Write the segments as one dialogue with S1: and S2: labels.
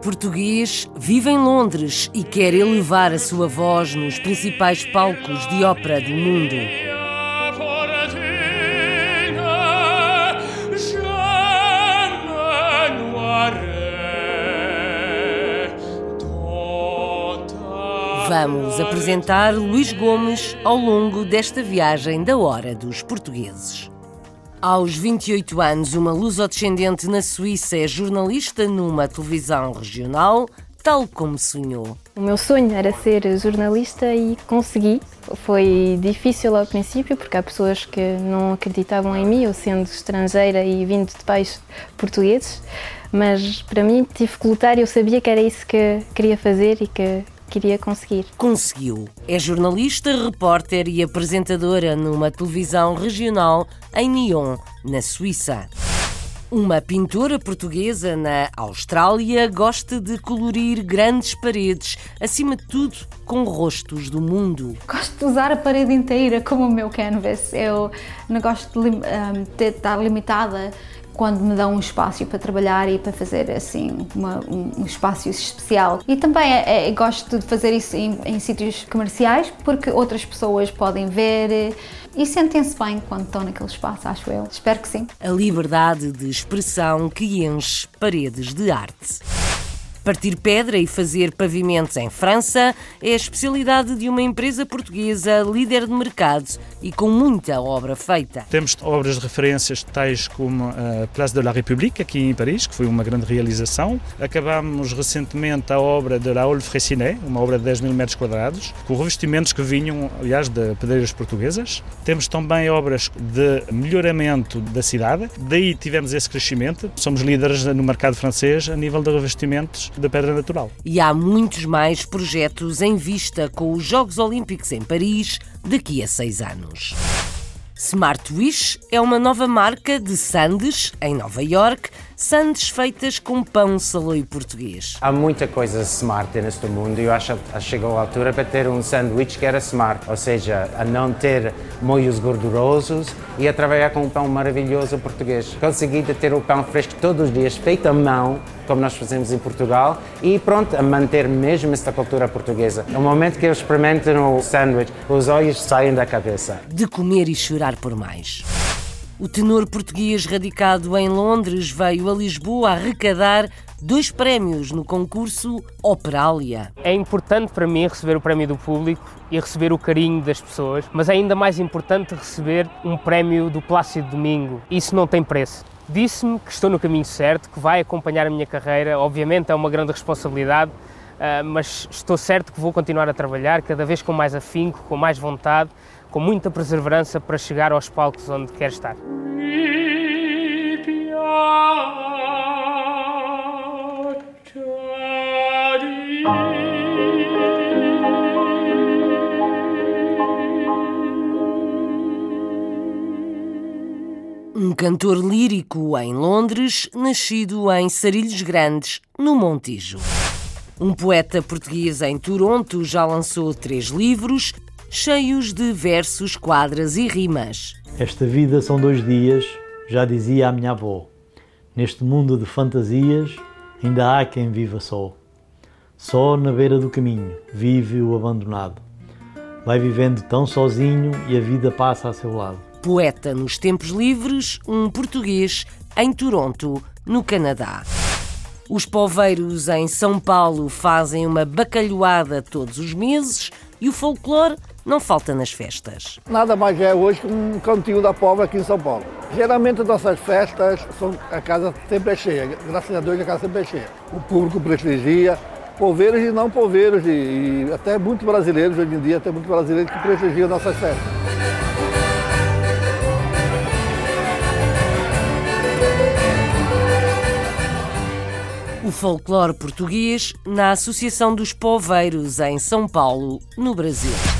S1: Português, vive em Londres e quer elevar a sua voz nos principais palcos de ópera do mundo. Vamos apresentar Luís Gomes ao longo desta viagem da Hora dos Portugueses. Aos 28 anos, uma luso-descendente na Suíça é jornalista numa televisão regional, tal como sonhou.
S2: O meu sonho era ser jornalista e consegui. Foi difícil ao princípio, porque há pessoas que não acreditavam em mim, eu sendo estrangeira e vindo de pais portugueses, mas para mim tive que lutar e eu sabia que era isso que queria fazer e que queria conseguir.
S1: Conseguiu. É jornalista, repórter e apresentadora numa televisão regional em Nyon, na Suíça. Uma pintora portuguesa na Austrália gosta de colorir grandes paredes, acima de tudo com rostos do mundo.
S3: Gosto de usar a parede inteira como o meu canvas. Eu não gosto de, ahm, de estar limitada quando me dão um espaço para trabalhar e para fazer assim uma- um, um espaço especial. E também é- é- gosto de fazer isso em, em sítios comerciais porque outras pessoas podem ver eh, e sentem-se bem quando estão naquele espaço, acho eu. Espero que sim.
S1: A liberdade de expressão que enche paredes de arte. Partir pedra e fazer pavimentos em França é a especialidade de uma empresa portuguesa líder de mercado e com muita obra feita.
S4: Temos obras de referências tais como a Place de la République, aqui em Paris, que foi uma grande realização. Acabámos recentemente a obra de Raoul Fressinet, uma obra de 10 mil metros quadrados, com revestimentos que vinham, aliás, de pedreiras portuguesas. Temos também obras de melhoramento da cidade, daí tivemos esse crescimento. Somos líderes no mercado francês a nível de revestimentos de pedra natural.
S1: E há muitos mais projetos em vista com os Jogos Olímpicos em Paris daqui a seis anos. Smart Wish é uma nova marca de sandes em Nova York, sandes feitas com pão saloio português.
S5: Há muita coisa smart neste mundo e eu acho que chegou a altura para ter um sanduíche que era smart, ou seja, a não ter molhos gordurosos e a trabalhar com um pão maravilhoso português. Consegui ter o pão fresco todos os dias, feito à mão, como nós fazemos em Portugal, e pronto, a manter mesmo esta cultura portuguesa. No momento que eu experimento o sanduíche, os olhos saem da cabeça.
S1: de comer e chorar por mais. O tenor português radicado em Londres veio a Lisboa arrecadar dois prémios no concurso Operália.
S6: É importante para mim receber o prémio do público e receber o carinho das pessoas, mas é ainda mais importante receber um prémio do Plácido Domingo. Isso não tem preço. Disse-me que estou no caminho certo, que vai acompanhar a minha carreira. Obviamente é uma grande responsabilidade, ah, mas estou certo que vou continuar a trabalhar cada vez com mais afinco, com mais vontade, com muita perseverança para chegar aos palcos onde quero estar.
S1: Um cantor lírico em Londres, nascido em Sarilhos Grandes, no Montijo. Um poeta português em Toronto já lançou três livros, cheios de versos, quadras e rimas.
S7: Esta vida são dois dias, já dizia a minha avó. Neste mundo de fantasias, ainda há quem viva só. Só na beira do caminho vive o abandonado. Vai vivendo tão sozinho e a vida passa a seu lado.
S1: Poeta nos tempos livres, um português em Toronto, no Canadá. Os poveiros em São Paulo fazem uma bacalhoada todos os meses e o folclore não falta nas festas.
S8: Nada mais é hoje que um cantinho da povo aqui em São Paulo. Geralmente nossas festas, são, a casa sempre é cheia, graças a Deus a casa sempre é cheia. O público prestigia, poveiros e não poveiros, e, e até muitos brasileiros, hoje em dia tem muitos brasileiros que prestigiam nossas festas.
S1: O folclore português na Associação dos Poveiros em São Paulo, no Brasil.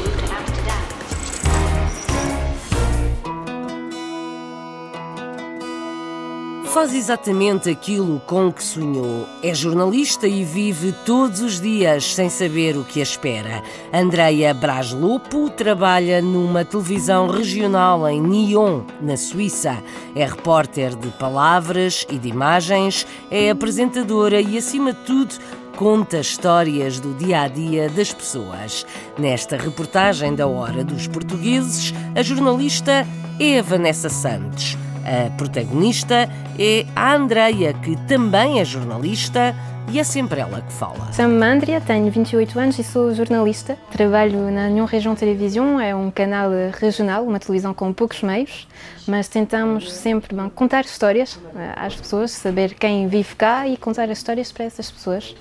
S1: Faz exatamente aquilo com que sonhou. É jornalista e vive todos os dias sem saber o que a espera. Andreia Braz Lopo trabalha numa televisão regional em Nyon, na Suíça. É repórter de palavras e de imagens, é apresentadora e, acima de tudo, conta histórias do dia a dia das pessoas. Nesta reportagem da Hora dos Portugueses, a jornalista é a Vanessa Santos. A protagonista é a Andreia, que também é jornalista e é sempre ela que fala.
S2: Chamo-me Andrea, tenho 28 anos e sou jornalista. Trabalho na União Região Televisão, é um canal regional, uma televisão com poucos meios, mas tentamos sempre bom, contar histórias eh, às pessoas, saber quem vive cá e contar as histórias para essas pessoas.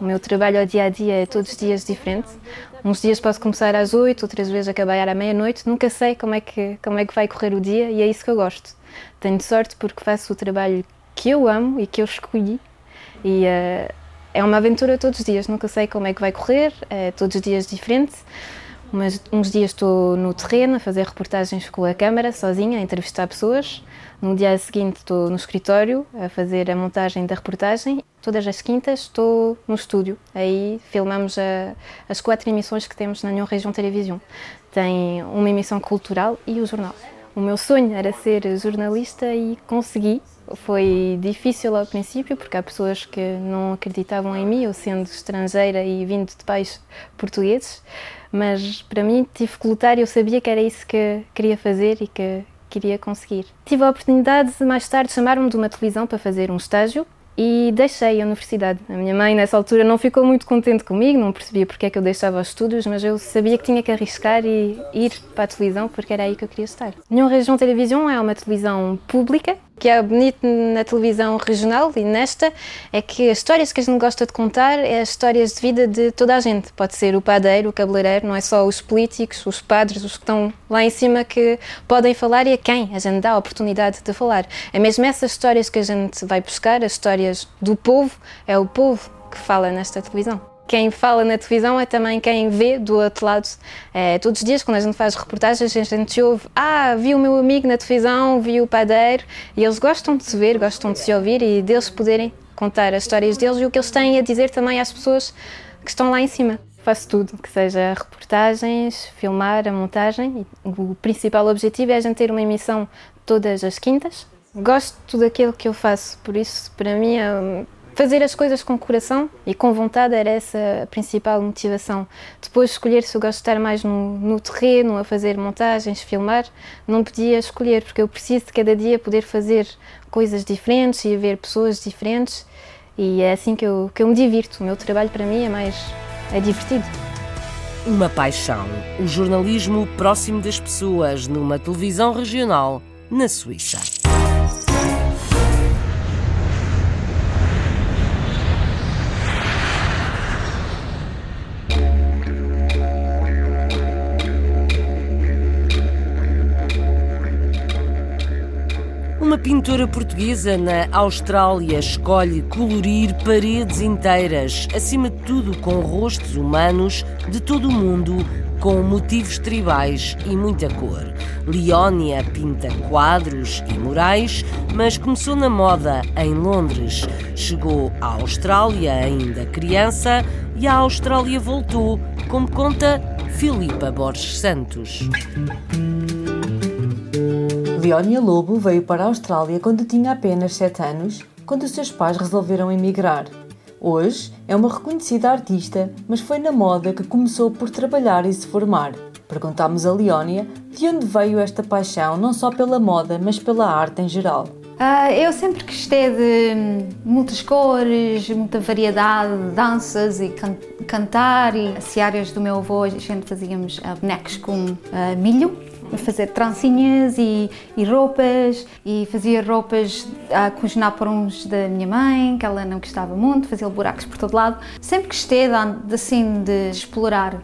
S2: O meu trabalho ao dia a dia é todos os dias diferente. Uns dias posso começar às 8, outras vezes acabar à meia-noite. Nunca sei como é, que, como é que vai correr o dia e é isso que eu gosto. Tenho sorte porque faço o trabalho que eu amo e que eu escolhi. E uh, é uma aventura todos os dias. Nunca sei como é que vai correr, é todos os dias diferente. Mas uns dias estou no terreno a fazer reportagens com a câmara, sozinha, a entrevistar pessoas. No dia seguinte estou no escritório a fazer a montagem da reportagem. Todas as quintas estou no estúdio. Aí filmamos a, as quatro emissões que temos na União Região Televisão. Tem uma emissão cultural e o jornal. O meu sonho era ser jornalista e consegui. Foi difícil ao princípio, porque há pessoas que não acreditavam em mim, eu sendo estrangeira e vindo de pais portugueses, mas para mim tive que lutar e eu sabia que era isso que queria fazer e que queria conseguir. Tive a oportunidade de mais tarde chamar-me de uma televisão para fazer um estágio e deixei a universidade. A minha mãe, nessa altura, não ficou muito contente comigo, não percebia porque é que eu deixava os estudos, mas eu sabia que tinha que arriscar e ir para a televisão porque era aí que eu queria estar. União Região Televisão é uma televisão pública que é bonito na televisão regional e nesta é que as histórias que a gente gosta de contar é as histórias de vida de toda a gente. Pode ser o padeiro, o cabeleireiro, não é só os políticos, os padres, os que estão lá em cima que podem falar e a quem a gente dá a oportunidade de falar. É mesmo essas histórias que a gente vai buscar, as histórias do povo, é o povo que fala nesta televisão quem fala na televisão é também quem vê do outro lado. É, todos os dias, quando a gente faz reportagens, a gente ouve: Ah, vi o meu amigo na televisão, vi o padeiro, e eles gostam de se ver, gostam de se ouvir e deles poderem contar as histórias deles e o que eles têm a dizer também às pessoas que estão lá em cima. Faço tudo, que seja reportagens, filmar, a montagem. O principal objetivo é a gente ter uma emissão todas as quintas. Gosto de tudo aquilo que eu faço, por isso, para mim, é fazer as coisas com coração e com vontade era essa a principal motivação. Depois escolher se eu gosto de estar mais no, no, terreno, a fazer montagens, filmar, não podia escolher, porque eu preciso de cada dia poder fazer coisas diferentes e ver pessoas diferentes e é assim que eu, que eu me divirto. O meu trabalho para mim é mais é divertido.
S1: Uma paixão, o jornalismo próximo das pessoas numa televisão regional na Suíça. Uma pintora portuguesa na Austrália escolhe colorir paredes inteiras, acima de tudo com rostos humanos de todo o mundo, com motivos tribais e muita cor. Leónia pinta quadros e murais, mas começou na moda em Londres. Chegou à Austrália ainda criança e à Austrália voltou, como conta Filipa Borges Santos.
S9: Leónia Lobo veio para a Austrália quando tinha apenas 7 anos, quando os seus pais resolveram emigrar. Hoje é uma reconhecida artista, mas foi na moda que começou por trabalhar e se formar. Perguntámos a Leónia de onde veio esta paixão, não só pela moda, mas pela arte em geral.
S3: Uh, eu sempre gostei de muitas cores, muita variedade de danças e can cantar. E as áreas do meu avô, a gente fazíamos uh, bonecos com uh, milho fazer trancinhas e, e, roupas e fazia roupas a cozinhar para uns da minha mãe, que ela não gostava muito, fazia buracos por todo lado. Sempre gostei de, assim, de explorar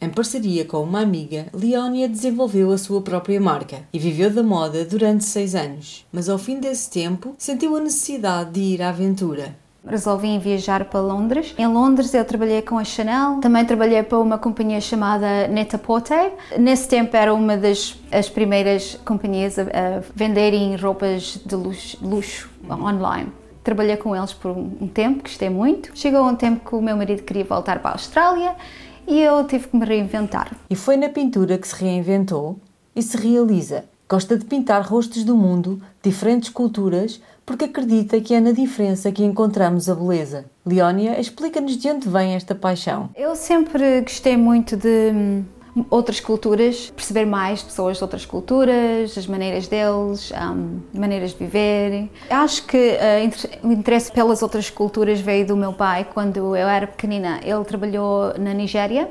S9: Em parceria com uma amiga, Leónia desenvolveu a sua própria marca e viveu da moda durante seis anos. Mas ao fim desse tempo, sentiu a necessidade de ir à aventura.
S3: Resolvi viajar para Londres. Em Londres eu trabalhei com a Chanel, também trabalhei para uma companhia chamada Net-a-Porter. Nesse tempo era uma das as primeiras companhias a, a venderem roupas de luxo, luxo online. Trabalhei com eles por um tempo, gostei muito. Chegou um tempo que o meu marido queria voltar para a Austrália e eu tive que me reinventar.
S9: E foi na pintura que se reinventou e se realiza. Gosta de pintar rostos do mundo, diferentes culturas, porque acredita que é na diferença que encontramos a beleza. Leónia, explica-nos de onde vem esta paixão.
S3: Eu sempre gostei muito de outras culturas, perceber mais pessoas de outras culturas, as maneiras deles, um, maneiras de viver. Acho que uh, o interesse pelas outras culturas veio do meu pai quando eu era pequenina. Ele trabalhou na Nigéria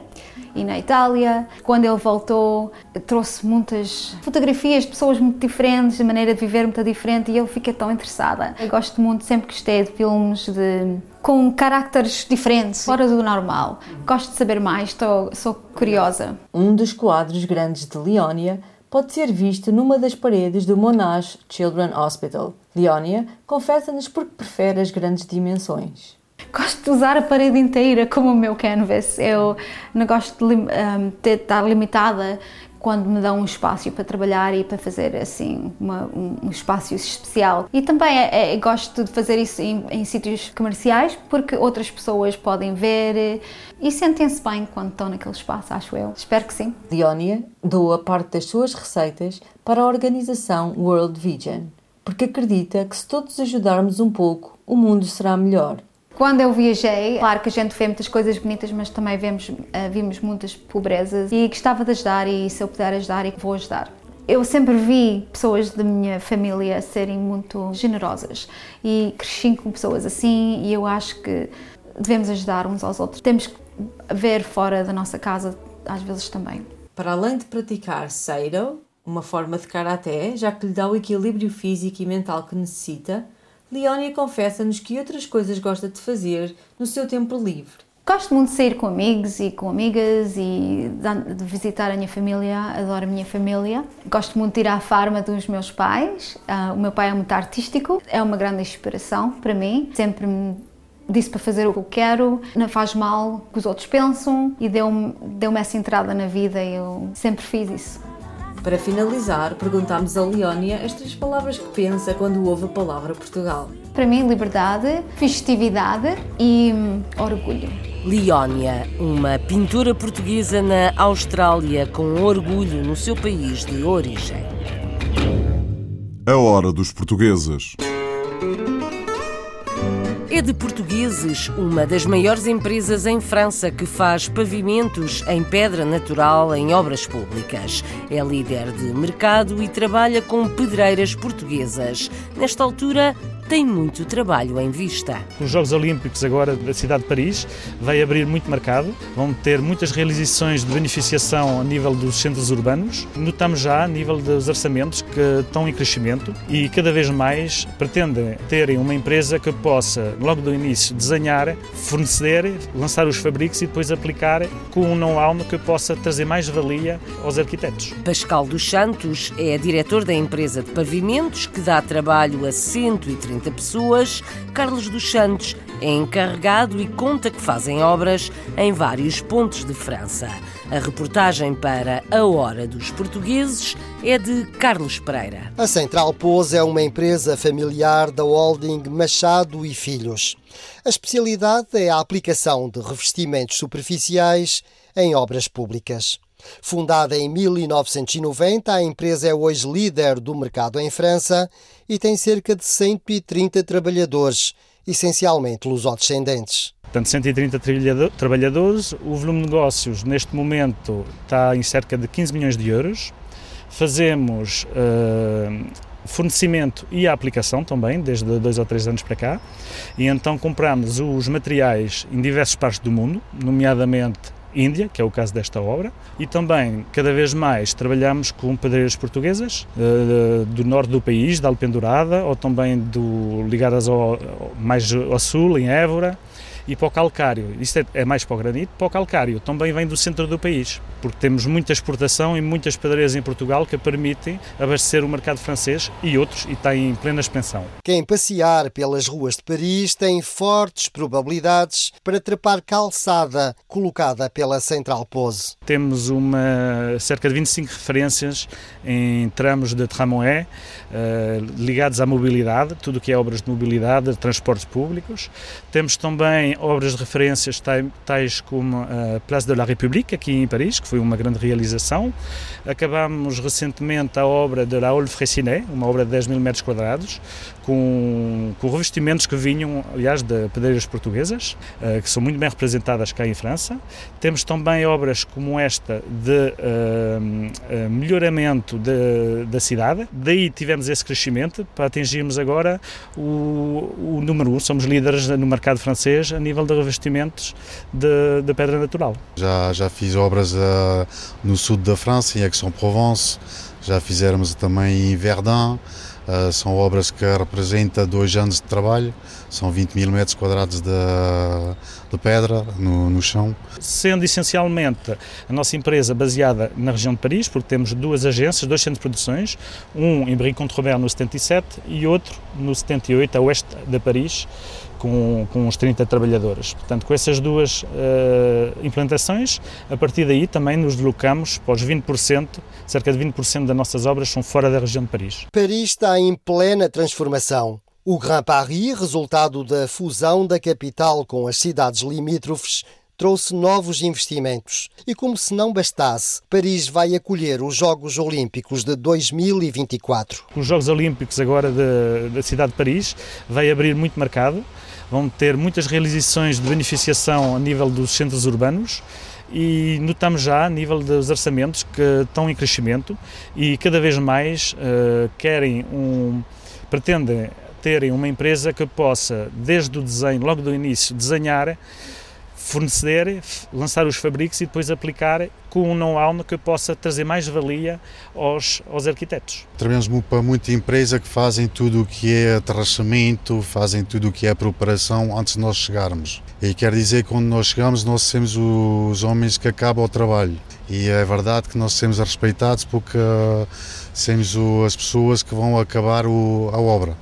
S3: e na Itália. Quando ele voltou, trouxe muitas fotografias de pessoas muito diferentes, de maneira de viver muito diferente e eu fiquei tão interessada. Eu gosto muito, sempre gostei de filmes de com caracteres diferentes, fora do normal. Gosto de saber mais, estou, sou curiosa.
S9: Um dos quadros grandes de Leónia pode ser visto numa das paredes do Monash Children's Hospital. Leónia confessa-nos porque prefere as grandes dimensões.
S3: Gosto de usar a parede inteira como o meu canvas. Eu não gosto de, um, de estar limitada quando me dão um espaço para trabalhar e para fazer assim uma, um, espaço especial. E também é, é, gosto de fazer isso em, em, sítios comerciais porque outras pessoas podem ver e sentem-se bem quando estão naquele espaço, acho eu. Espero que sim.
S9: Leónia doa parte das suas receitas para a organização World Vision porque acredita que se todos ajudarmos um pouco, o mundo será melhor.
S3: Quando eu viajei, claro que a gente vê muitas coisas bonitas, mas também vemos, uh, vimos muitas pobrezas e gostava de ajudar e se eu puder ajudar, vou ajudar. Eu sempre vi pessoas da minha família serem muito generosas e cresci com pessoas assim e eu acho que devemos ajudar uns aos outros. Temos que ver fora da nossa casa às vezes também.
S9: Para além de praticar Seido, uma forma de karaté, já que lhe dá o equilíbrio físico e mental que necessita, Leónia confessa-nos que outras coisas gosta de fazer no seu tempo livre.
S3: Gosto muito de sair com amigos e com amigas e de visitar a minha família, adoro a minha família. Gosto muito de ir à farma dos meus pais. Uh, o meu pai é muito artístico, é uma grande inspiração para mim. Sempre me disse para fazer o que eu quero, não faz mal o que os outros pensam e deu-me deu essa entrada na vida e eu sempre fiz isso.
S9: Para finalizar, perguntámos a Leónia as três palavras que pensa quando ouve a palavra Portugal.
S3: Para mim, liberdade, festividade e hum, orgulho.
S1: Leónia, uma pintora portuguesa na Austrália com orgulho no seu país de origem.
S10: A hora dos portugueses
S1: é de Portugueses, uma das maiores empresas em França que faz pavimentos em pedra natural em obras públicas. É líder de mercado e trabalha com pedreiras portuguesas. Nesta altura, tem muito trabalho em vista.
S4: Os Jogos Olímpicos agora da cidade de Paris vai abrir muito mercado, vão ter muitas realizações de beneficiação a nível dos centros urbanos. Notamos já a nível dos orçamentos que estão em crescimento e cada vez mais pretendem terem uma empresa que possa, logo do início, desenhar, fornecer, lançar os fabricos e depois aplicar com um know-how que possa trazer mais valia aos arquitetos.
S1: Pascal dos Santos é diretor da empresa de pavimentos que dá trabalho a 130 30 pessoas, Carlos dos Santos é encarregado e conta que fazem obras em vários pontos de França. A reportagem para A Hora dos Portugueses é de Carlos Pereira.
S11: A Central Pose é uma empresa familiar da holding Machado e Filhos. A especialidade é a aplicação de revestimentos superficiais em obras públicas. Fundada em 1990, a empresa é hoje líder do mercado em França e tem cerca de 130 trabalhadores, essencialmente lusodescendentes.
S4: Portanto, 130 trabalhadores, o volume de negócios neste momento está em cerca de 15 milhões de euros. Fazemos uh, fornecimento e a aplicação também, desde dois ou três anos para cá, e então compramos os materiais em diversas partes do mundo, nomeadamente Índia, que é o caso desta obra, e também, cada vez mais, trabalhamos com pedreiras portuguesas uh, do norte do país, da Alpendurada, ou também do, ligadas ao, mais ao sul, em Évora, E para o calcário, isto é, é mais para o granito, para o calcário também vem do centro do país, porque temos muita exportação e muitas pedreiras em Portugal que permitem abastecer o mercado francês e outros e está em plena expansão.
S11: Quem passear pelas ruas de Paris tem fortes probabilidades para trepar calçada colocada pela Central Pose.
S4: Temos uma, cerca de 25 referências em tramos de tramway uh, ligados à mobilidade, tudo o que é obras de mobilidade, de transportes públicos. Temos obras de referências tais como a Place de la République, aqui em Paris, que foi uma grande realização. Acabamos recentemente a obra de Haute Fraissinet, uma obra de 10 mil metros quadrados, com, com revestimentos que vinham, aliás, de pedreiras portuguesas, uh, que são muito bem representadas cá em França. Temos também obras como esta de uh, melhoramento de, da cidade. Daí tivemos esse crescimento para atingirmos agora o, o número um. Somos líderes no mercado francês nível de revestimentos de, de pedra natural.
S12: Já, já fiz obras uh, no sul da França, em Aix-en-Provence, já fizemos também em Verdun. Uh, são obras que representam dois anos de trabalho, são 20 mil metros quadrados de, de pedra no, no, chão.
S4: Sendo essencialmente a nossa empresa baseada na região de Paris, porque temos duas agências, dois centros de produções, um em Brie-Contrebert no 77 e outro no 78, a oeste de Paris, com, com uns 30 trabalhadores. Portanto, com essas duas uh, implantações, a partir daí também nos deslocamos para os 20%, cerca de 20% das nossas obras são fora da região de Paris.
S11: Paris está em plena transformação. O Grand Paris, resultado da fusão da capital com as cidades limítrofes, trouxe novos investimentos. E como se não bastasse, Paris vai acolher os Jogos Olímpicos de 2024.
S4: Os Jogos Olímpicos agora da cidade de Paris vai abrir muito mercado vão ter muitas realizações de beneficiação a nível dos centros urbanos e notamos já a nível dos orçamentos que estão em crescimento e cada vez mais uh, querem um pretendem terem uma empresa que possa desde o desenho logo do início desenhar fornecer, lançar os fabricos e depois aplicar com um know-how que possa trazer mais valia aos, aos arquitetos.
S12: Trabalhamos para muita empresa que fazem tudo o que é aterrachamento, fazem tudo o que é preparação antes de nós chegarmos. E quer dizer que quando nós chegamos nós somos os homens que acabam o trabalho. E é verdade que nós somos respeitados porque somos as pessoas que vão acabar a obra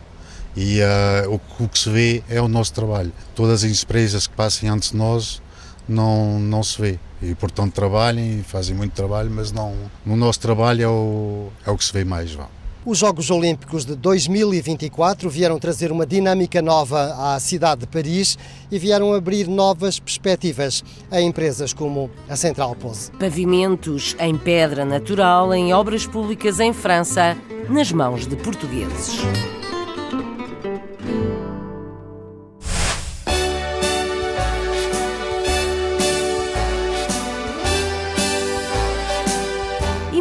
S12: e uh, o, o, que se vê é o nosso trabalho. Todas as empresas que passem antes de nós não, não se vê. E portanto trabalhem, fazem muito trabalho, mas não, no nosso trabalho é o, é o que se vê mais. Vá.
S11: Os Jogos Olímpicos de 2024 vieram trazer uma dinâmica nova à cidade de Paris e vieram abrir novas perspectivas a empresas como a Central Pose.
S1: Pavimentos em pedra natural em obras públicas em França, nas mãos de portugueses.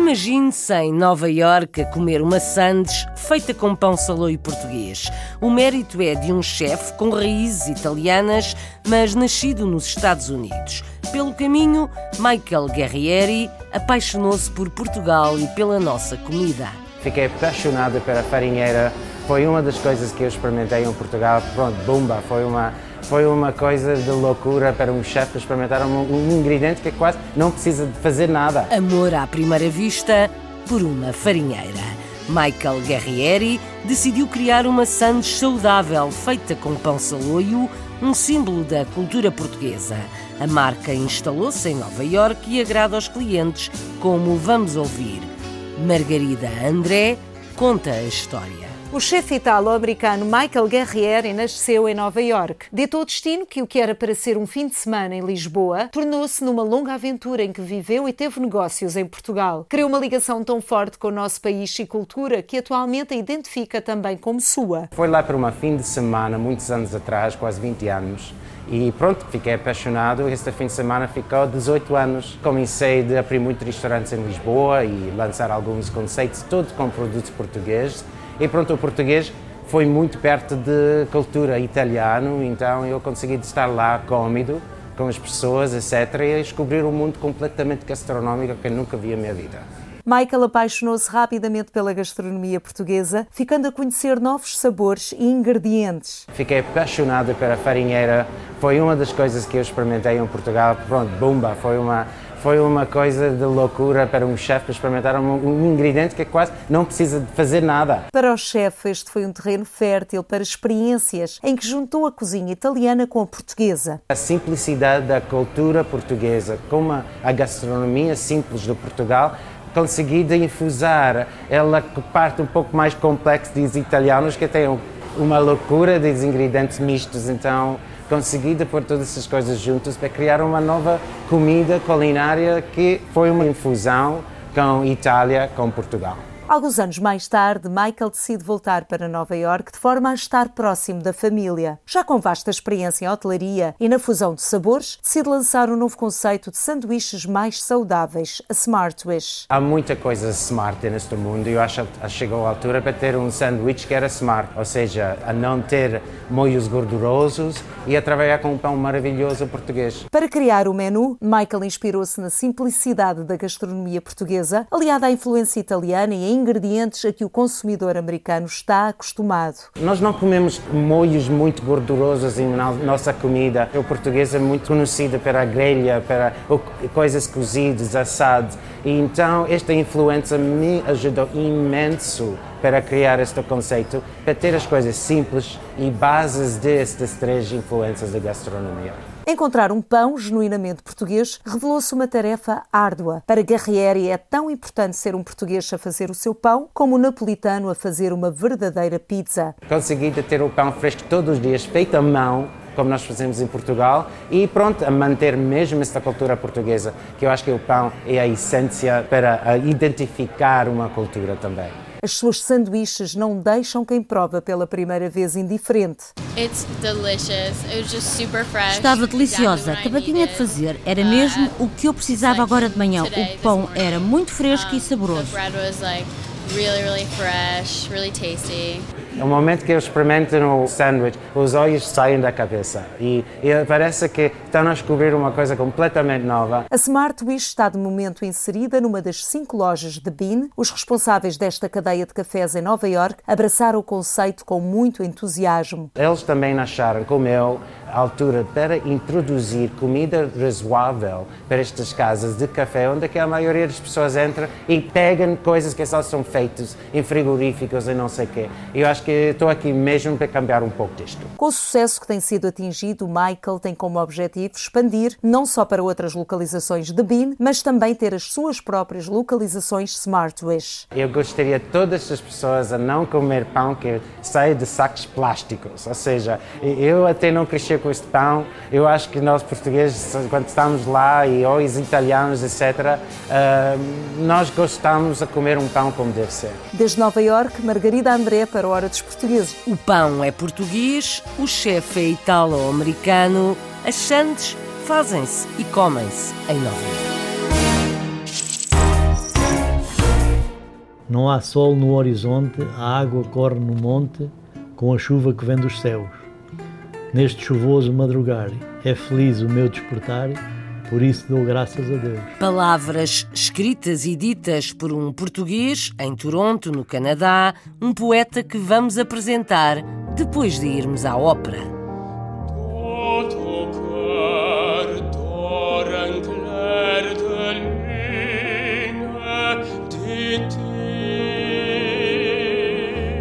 S1: Imagine-se em Nova Iorque a comer uma sandes feita com pão saloio português. O mérito é de um chefe com raízes italianas, mas nascido nos Estados Unidos. Pelo caminho, Michael Guerrieri apaixonou-se por Portugal e pela nossa comida.
S5: Fiquei apaixonado pela farinheira. Foi uma das coisas que eu experimentei em Portugal. Pronto, bomba, foi uma foi uma coisa de loucura para um chefe experimentar um, ingrediente que quase não precisa de fazer nada.
S1: Amor à primeira vista por uma farinheira. Michael Guerrieri decidiu criar uma sandes saudável feita com pão saloio, um símbolo da cultura portuguesa. A marca instalou-se em Nova York e agrada aos clientes, como vamos ouvir. Margarida André conta a história.
S13: O chefe italo-americano Michael Guerrieri nasceu em Nova York. Ditou o destino que o que era para ser um fim de semana em Lisboa tornou-se numa longa aventura em que viveu e teve negócios em Portugal. Criou uma ligação tão forte com o nosso país e cultura que atualmente a identifica também como sua.
S5: Foi lá para uma fim de semana, muitos anos atrás, quase 20 anos. E pronto, fiquei apaixonado. Este fim de semana ficou 18 anos. Comecei a abrir muitos restaurantes em Lisboa e lançar alguns conceitos, todos com produtos portugueses. E pronto, o português foi muito perto de cultura italiano, então eu consegui estar lá cómodo com as pessoas, etc., e descobrir um mundo completamente gastronómico que eu nunca vi na minha vida.
S13: Michael apaixonou-se rapidamente pela gastronomia portuguesa, ficando a conhecer novos sabores e ingredientes.
S5: Fiquei apaixonado pela farinheira. Foi uma das coisas que eu experimentei em Portugal. Pronto, bomba, foi uma foi uma coisa de loucura para um chefe experimentar um, um, ingrediente que quase não precisa de fazer nada.
S13: Para o chefe, este foi um terreno fértil para experiências em que juntou a cozinha italiana com a portuguesa.
S5: A simplicidade da cultura portuguesa, como a gastronomia simples de Portugal, conseguida infusar ela que parte um pouco mais complexa dos italianos que têm uma loucura de ingredientes mistos, então conseguida pôr todas essas coisas juntas para criar uma nova comida culinária que foi uma infusão com Itália, com Portugal.
S13: Alguns anos mais tarde, Michael decide voltar para Nova York de forma a estar próximo da família. Já com vasta experiência em hotelaria e na fusão de sabores, decide lançar um novo conceito de sanduíches mais saudáveis, a Smart Wish.
S5: Há muita coisa smart neste mundo e eu acho que chegou a altura para ter um sanduíche que era smart, ou seja, a não ter molhos gordurosos e a trabalhar com um pão maravilhoso português.
S13: Para criar o menu, Michael inspirou-se na simplicidade da gastronomia portuguesa, aliada à influência italiana e ingredientes a que o consumidor americano está acostumado.
S5: Nós não comemos molhos muito gordurosos na nossa comida. O português é muito conhecido pela grelha, para coisas cozidas, assadas. Então esta influência me ajudou imenso para criar este conceito, para ter as coisas simples e bases destas três influências da gastronomia.
S13: Encontrar um pão genuinamente português revelou-se uma tarefa árdua. Para Garrieri é tão importante ser um português a fazer o seu pão como o napolitano a fazer uma verdadeira pizza.
S5: Consegui ter o pão fresco todos os dias, feito à mão, como nós fazemos em Portugal, e pronto, a manter mesmo esta cultura portuguesa, que eu acho que o pão é a essência para identificar uma cultura também.
S13: As suas sanduíches não deixam quem prova pela primeira vez indiferente.
S14: Estava deliciosa, acabadinha de fazer. Era mesmo o que eu precisava agora de manhã. O pão era muito fresco e saboroso.
S5: No momento que eu experimento no sanduíche, os olhos saem da cabeça e, e, parece que estão a descobrir uma coisa completamente nova.
S13: A Smart Wish está de momento inserida numa das cinco lojas de Bean. Os responsáveis desta cadeia de cafés em Nova York abraçaram o conceito com muito entusiasmo.
S5: Eles também acharam, como eu, a altura para introduzir comida razoável para estas casas de café, onde a maioria das pessoas entra e pegam coisas que só são feitas em frigoríficos e não sei o quê. Eu acho que estou aqui mesmo para cambiar um pouco disto.
S13: Com o sucesso que tem sido atingido, o Michael tem como objetivo expandir não só para outras localizações de Bean, mas também ter as suas próprias localizações Smart Wish.
S5: Eu gostaria de todas as pessoas a não comer pão que sai de sacos plásticos, ou seja, eu até não cresci com este pão. Eu acho que nós portugueses, quando estamos lá, e ou os italianos, etc., uh, nós gostamos de comer um pão como deve ser.
S13: Desde Nova York, Margarida André para a Dos Portugueses.
S1: O pão é português, o chefe é italo-americano, as sandes fazem-se e comem-se em Nova.
S7: Não há sol no horizonte, a água corre no monte com a chuva que vem dos céus. Neste chuvoso madrugar, é feliz o meu despertar, por isso dou graças a Deus.
S1: Palavras escritas e ditas por um português em Toronto, no Canadá, um poeta que vamos apresentar depois de irmos à ópera.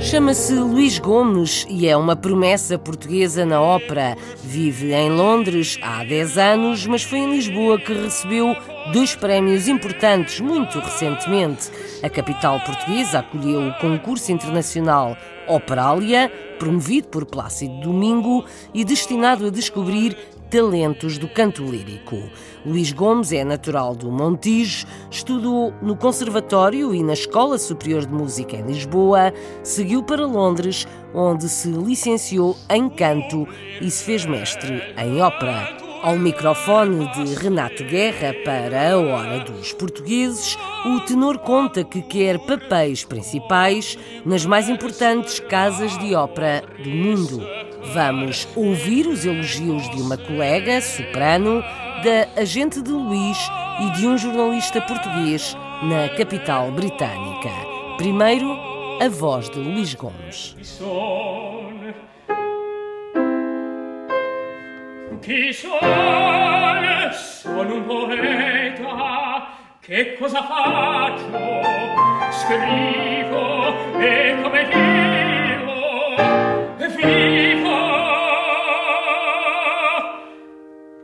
S1: Chama-se Luís Gomes e é uma promessa portuguesa na ópera. Vive em Londres há 10 anos, mas foi em Lisboa que recebeu dois prémios importantes muito recentemente. A capital portuguesa acolheu o concurso internacional Operália, promovido por Plácido Domingo e destinado a descobrir talentos do canto lírico. Luís Gomes é natural do Montijo, estudou no Conservatório e na Escola Superior de Música em Lisboa, seguiu para Londres, onde se licenciou em canto e se fez mestre em ópera. Ao microfone de Renato Guerra para a Hora dos Portugueses, o tenor conta que quer papéis principais nas mais importantes casas de ópera do mundo. Vamos ouvir os elogios de uma colega, soprano, da agente de Luís e de um jornalista português, na capital britânica. Primeiro, a voz de Luís Gomes.
S15: Chi sono? Sono un poeta. Che cosa faccio? Scrivo e come vivo? Vivo!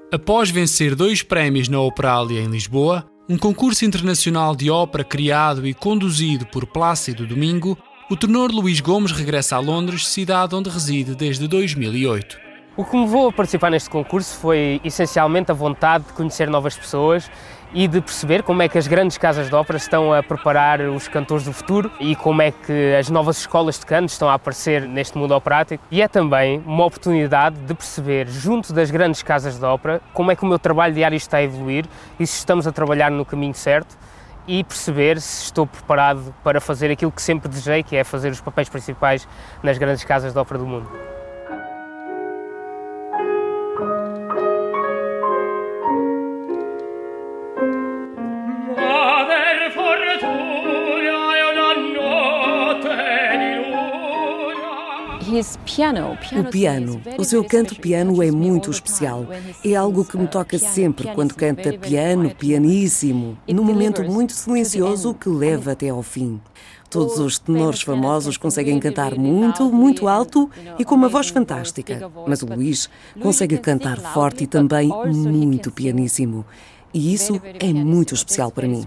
S16: Após vencer dois prémios na Operalia em Lisboa, um concurso internacional de ópera criado e conduzido por Plácido Domingo, o tenor Luís Gomes regressa a Londres, cidade onde reside desde 2008.
S6: O que me levou a participar neste concurso foi essencialmente a vontade de conhecer novas pessoas e de perceber como é que as grandes casas de ópera estão a preparar os cantores do futuro e como é que as novas escolas de canto estão a aparecer neste mundo operático. E é também uma oportunidade de perceber, junto das grandes casas de ópera, como é que o meu trabalho diário está a evoluir e se estamos a trabalhar no caminho certo e perceber se estou preparado para fazer aquilo que sempre desejei, que é fazer os papéis principais nas grandes casas de ópera do mundo.
S17: O piano, o seu canto piano é muito especial. É algo que me toca sempre quando canta piano, pianíssimo, num momento muito silencioso que leva até ao fim. Todos os tenores famosos conseguem cantar muito, muito alto e com uma voz fantástica. Mas o Luís consegue cantar forte e também muito pianíssimo. E isso é muito especial para mim.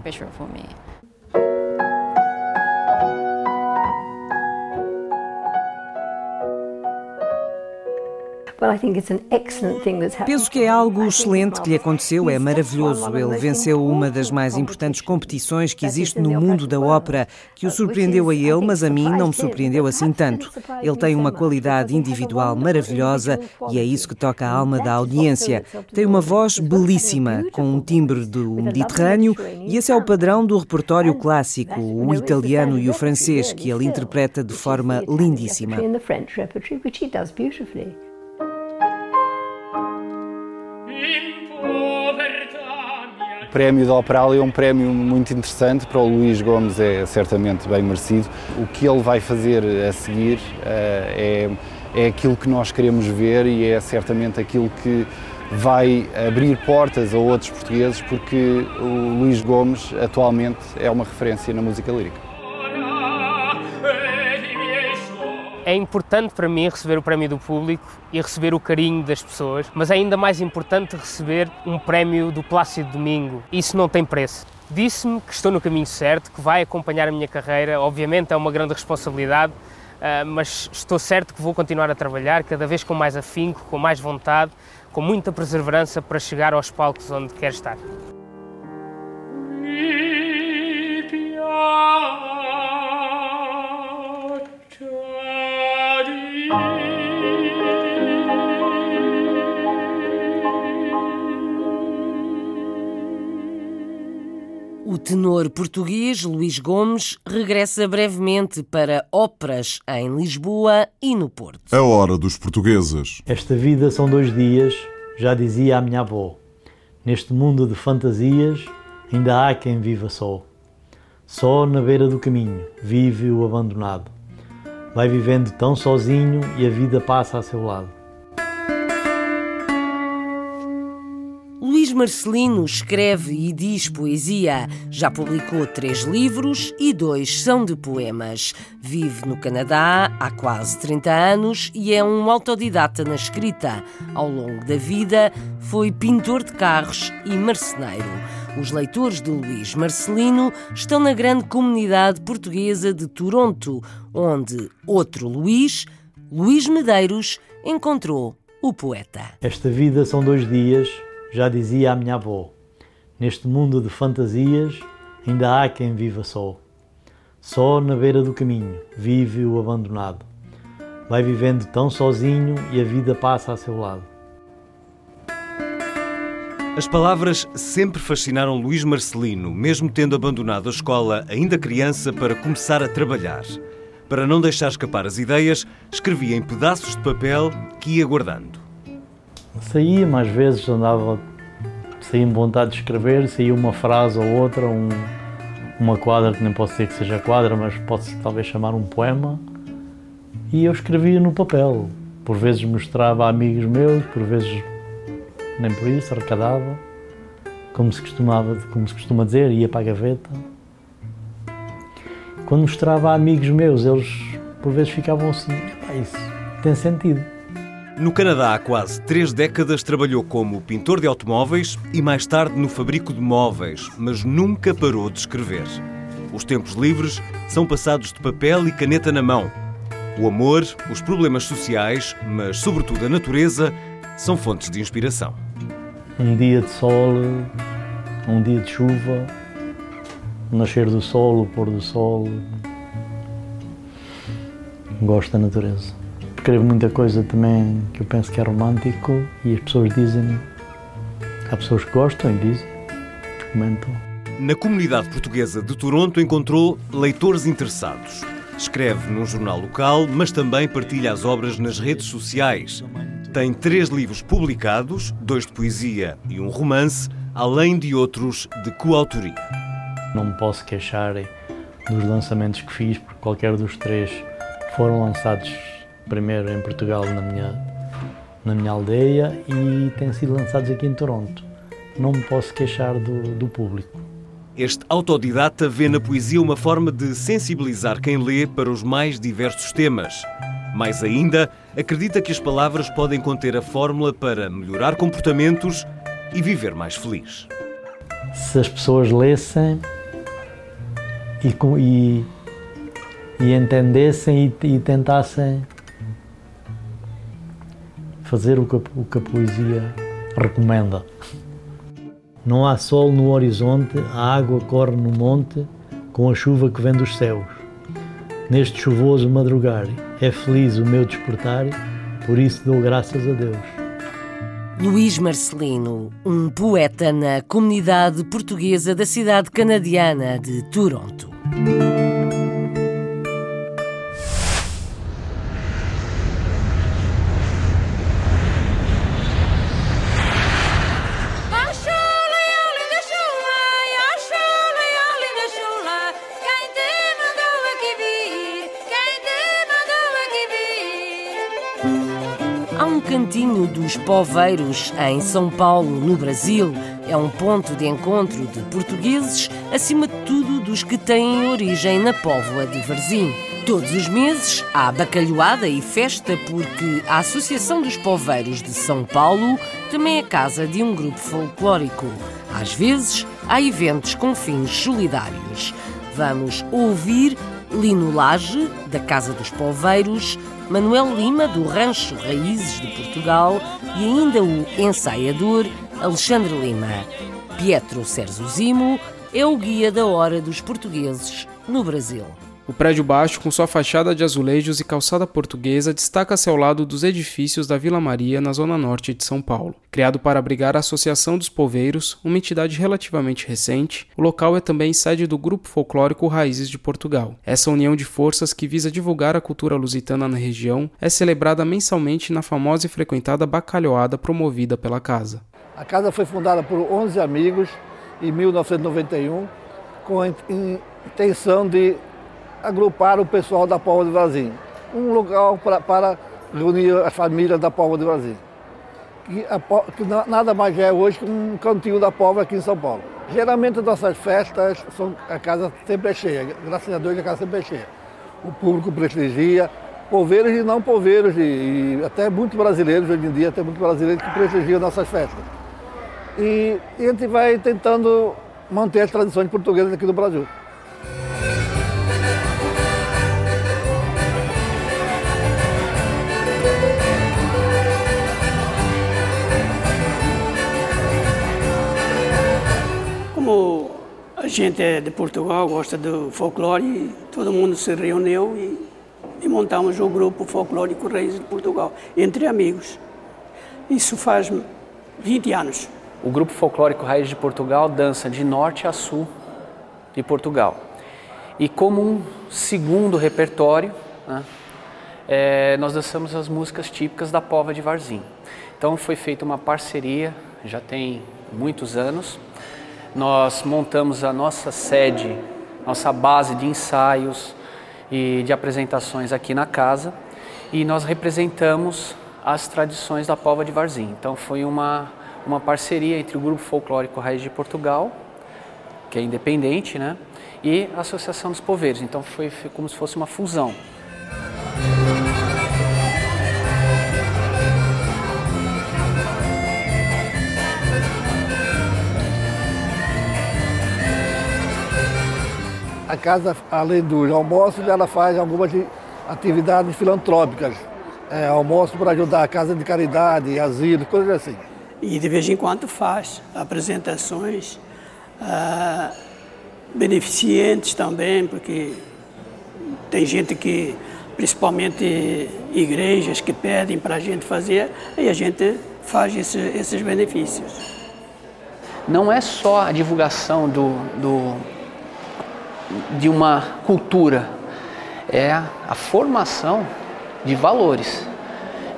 S18: Penso que é algo excelente que lhe aconteceu, é maravilhoso. Ele. Venceu uma das mais importantes competições que existe no mundo da ópera, que o surpreendeu a ele, mas a mim não me surpreendeu assim tanto. Ele tem uma qualidade individual maravilhosa e é isso que toca a alma da audiência. Tem uma voz belíssima, com um timbre do Mediterrâneo, e esse é o padrão do repertório clássico, o italiano e o francês, que ele interpreta de forma lindíssima.
S19: Prémio da Operalia é um prémio muito interessante, para o Luís Gomes é certamente bem merecido. O que ele vai fazer a seguir é, é aquilo que nós queremos ver e é certamente aquilo que vai abrir portas a outros portugueses, porque o Luís Gomes atualmente é uma referência na música lírica.
S6: É importante para mim receber o prémio do público e receber o carinho das pessoas, mas é ainda mais importante receber um prémio do Plácido Domingo. Isso não tem preço. Disse-me que estou no caminho certo, que vai acompanhar a minha carreira. Obviamente é uma grande responsabilidade, mas estou certo que vou continuar a trabalhar cada vez com mais afinco, com mais vontade, com muita perseverança para chegar aos palcos onde quero estar.
S1: O tenor português Luís Gomes regressa brevemente para óperas em Lisboa e no Porto.
S10: A hora dos portugueses.
S7: Esta vida são dois dias, já dizia a minha avó. Neste mundo de fantasias, ainda há quem viva só. Só na beira do caminho, vive o abandonado. Vai vivendo tão sozinho e a vida passa a seu lado.
S1: Luís Marcelino escreve e diz poesia. Já publicou três livros e dois são de poemas. Vive no Canadá há quase 30 anos e é um autodidata na escrita. Ao longo da vida, foi pintor de carros e marceneiro. Os leitores de Luís Marcelino estão na grande comunidade portuguesa de Toronto, onde outro Luís, Luís Medeiros, encontrou o poeta.
S7: Esta vida são dois dias, já dizia a minha avó. Neste mundo de fantasias, ainda há quem viva só. Só na beira do caminho, vive o abandonado. Vai vivendo tão sozinho e a vida passa a seu lado.
S20: As palavras sempre fascinaram Luís Marcelino, mesmo tendo abandonado a escola ainda criança para começar a trabalhar. Para não deixar escapar as ideias, escrevia em pedaços de papel que ia guardando.
S7: Saía, mais vezes andava, saía-me vontade de escrever, saía uma frase ou outra, um, uma quadra, que nem posso dizer que seja quadra, mas pode-se talvez chamar um poema, e eu escrevia no papel. Por vezes mostrava a amigos meus, por vezes nem por isso, arrecadava, como se, costumava, como se costuma dizer, ia para a gaveta. Quando mostrava a amigos meus, eles por vezes ficavam assim, isso tem sentido.
S20: No Canadá, há quase três décadas, trabalhou como pintor de automóveis e mais tarde no fabrico de móveis, mas nunca parou de escrever. Os tempos livres são passados de papel e caneta na mão. O amor, os problemas sociais, mas sobretudo a natureza, são fontes de inspiração.
S7: Um dia de sol, um dia de chuva, o nascer do sol, o pôr do sol. Gosto da natureza escrevo muita coisa também que eu penso que é romântico e as pessoas dizem, há pessoas que gostam e dizem, comentam.
S20: Na comunidade portuguesa de Toronto encontrou leitores interessados. Escreve num jornal local, mas também partilha as obras nas redes sociais. Tem três livros publicados, dois de poesia e um romance, além de outros de coautoria.
S7: Não me posso queixar dos lançamentos que fiz, porque qualquer dos três foram lançados primeiro em Portugal, na minha, na minha aldeia, e têm sido lançados aqui em Toronto. Não me posso queixar do, do público.
S20: Este autodidata vê na poesia uma forma de sensibilizar quem lê para os mais diversos temas. Mais ainda, acredita que as palavras podem conter a fórmula para melhorar comportamentos e viver mais feliz.
S7: Se as pessoas lessem e, e, e entendessem e, e tentassem fazer o que, o que a poesia recomenda. Não há sol no horizonte, a água corre no monte com a chuva que vem dos céus. Neste chuvoso madrugar, é feliz o meu despertar, por isso dou graças a Deus.
S1: Luís Marcelino, um poeta na comunidade portuguesa da cidade canadiana de Toronto. Poveiros, em São Paulo, no Brasil. É um ponto de encontro de portugueses, acima de tudo dos que têm origem na Póvoa de Varzim. Todos os meses há bacalhoada e festa porque a Associação dos Poveiros de São Paulo também é casa de um grupo folclórico. Às vezes há eventos com fins solidários. Vamos ouvir Lino Lage, da Casa dos Poveiros, Manuel Lima, do Rancho Raízes de Portugal e ainda o ensaiador Alexandre Lima. Pietro Zimo é o guia da hora dos portugueses no Brasil.
S21: O prédio baixo, com sua fachada de azulejos e calçada portuguesa, destaca-se ao lado dos edifícios da Vila Maria, na zona norte de São Paulo. Criado para abrigar a Associação dos Poveiros, uma entidade relativamente recente, o local é também sede do Grupo Folclórico Raízes de Portugal. Essa união de forças que visa divulgar a cultura lusitana na região é celebrada mensalmente na famosa e frequentada bacalhoada promovida pela casa.
S22: A casa foi fundada por 11 amigos em 1991 com a intenção de agrupar o pessoal da Póvoa de Varzim. Um local pra, para reunir as famílias da Póvoa de Varzim. Que, a, que nada mais é hoje que um cantinho da Póvoa aqui em São Paulo. Geralmente nossas festas, são, a casa sempre é cheia, graças a Deus a casa sempre é cheia. O público prestigia, poveiros e não poveiros, e, até muitos brasileiros, hoje em dia, tem muitos brasileiros que prestigiam nossas festas. E, e a gente vai tentando manter as tradições portuguesas aqui do Brasil.
S23: Gente é de Portugal, gosta do folclore, todo mundo se reuniu e, e montamos o grupo folclórico Reis de Portugal, entre amigos. Isso faz 20 anos.
S24: O grupo folclórico Raiz de Portugal dança de norte a sul de Portugal. E como um segundo repertório, né, é, nós dançamos as músicas típicas da Pova de Varzim. Então foi feita uma parceria, já tem muitos anos, nós montamos a nossa sede nossa base de ensaios e de apresentações aqui na casa. E nós representamos as tradições da Pova de Varzim. Então foi uma, uma parceria entre o Grupo Folclórico Raiz de Portugal, que é independente, né? e a Associação dos Poveiros. Então foi, foi como se fosse uma fusão.
S22: A casa, além dos almoços, ela faz algumas atividades filantrópicas. É, almoço para ajudar a casa de caridade, asilo, coisas assim.
S23: E de vez em quando faz apresentações ah, beneficentes também, porque tem gente que, principalmente igrejas, que pedem para a gente fazer, e a gente faz esse, esses benefícios.
S24: Não é só a divulgação do, do de uma cultura, é a formação de valores,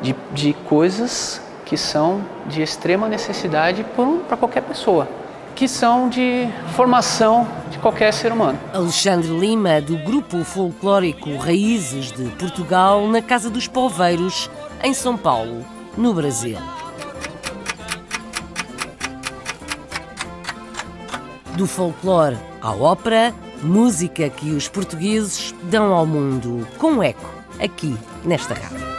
S24: de, de coisas que são de extrema necessidade para qualquer pessoa, que são de formação de qualquer ser humano.
S1: Alexandre Lima, do grupo folclórico Raízes de Portugal, na Casa dos Poveiros, em São Paulo, no Brasil. Do folclore à ópera, música que os portugueses dão ao mundo, com eco, aqui nesta rádio.